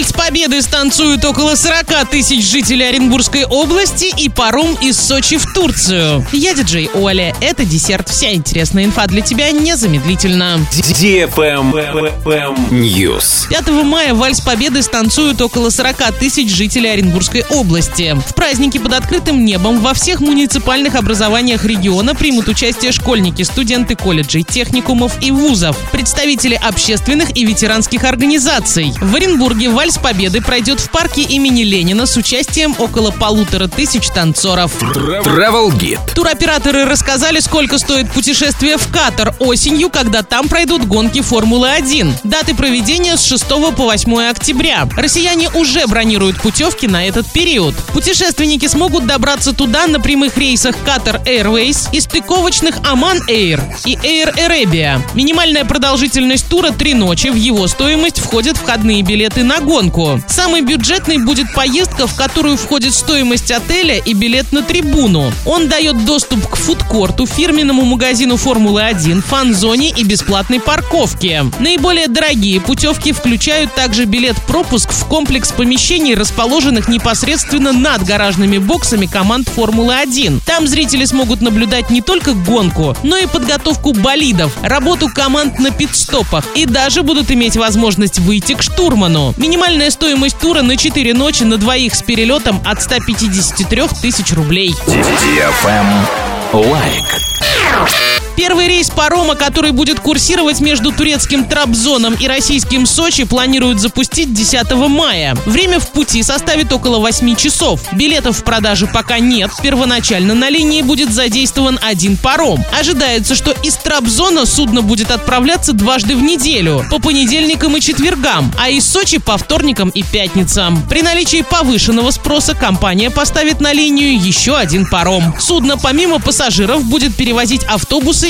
Вальс Победы станцуют около 40 тысяч жителей Оренбургской области и паром из Сочи в Турцию. Я диджей Оля. Это десерт. Вся интересная инфа для тебя незамедлительно. News. 5 мая Вальс Победы станцуют около 40 тысяч жителей Оренбургской области. В празднике под открытым небом во всех муниципальных образованиях региона примут участие школьники, студенты колледжей, техникумов и вузов, представители общественных и ветеранских организаций. В Оренбурге Вальс Победы пройдет в парке имени Ленина с участием около полутора тысяч танцоров. Travel Guide. Туроператоры рассказали, сколько стоит путешествие в Катар осенью, когда там пройдут гонки Формулы-1. Даты проведения с 6 по 8 октября. Россияне уже бронируют путевки на этот период. Путешественники смогут добраться туда на прямых рейсах Qatar Airways и стыковочных Aman Air и Air Arabia. Минимальная продолжительность тура три ночи. В его стоимость входят входные билеты на гонку. Самый бюджетный будет поездка, в которую входит стоимость отеля и билет на трибуну. Он дает доступ к фудкорту, фирменному магазину Формулы-1, фан-зоне и бесплатной парковке. Наиболее дорогие путевки включают также билет-пропуск в комплекс помещений, расположенных непосредственно над гаражными боксами команд Формулы-1. Там зрители смогут наблюдать не только гонку, но и подготовку болидов, работу команд на пит-стопах и даже будут иметь возможность выйти к штурману. Минимальная стоимость тура на 4 ночи на двоих с перелетом от 153 тысяч рублей. Лайк. Первый рейс парома, который будет курсировать между турецким Трабзоном и российским Сочи, планируют запустить 10 мая. Время в пути составит около 8 часов. Билетов в продаже пока нет. Первоначально на линии будет задействован один паром. Ожидается, что из Трабзона судно будет отправляться дважды в неделю, по понедельникам и четвергам, а из Сочи по вторникам и пятницам. При наличии повышенного спроса компания поставит на линию еще один паром. Судно помимо пассажиров будет перевозить автобусы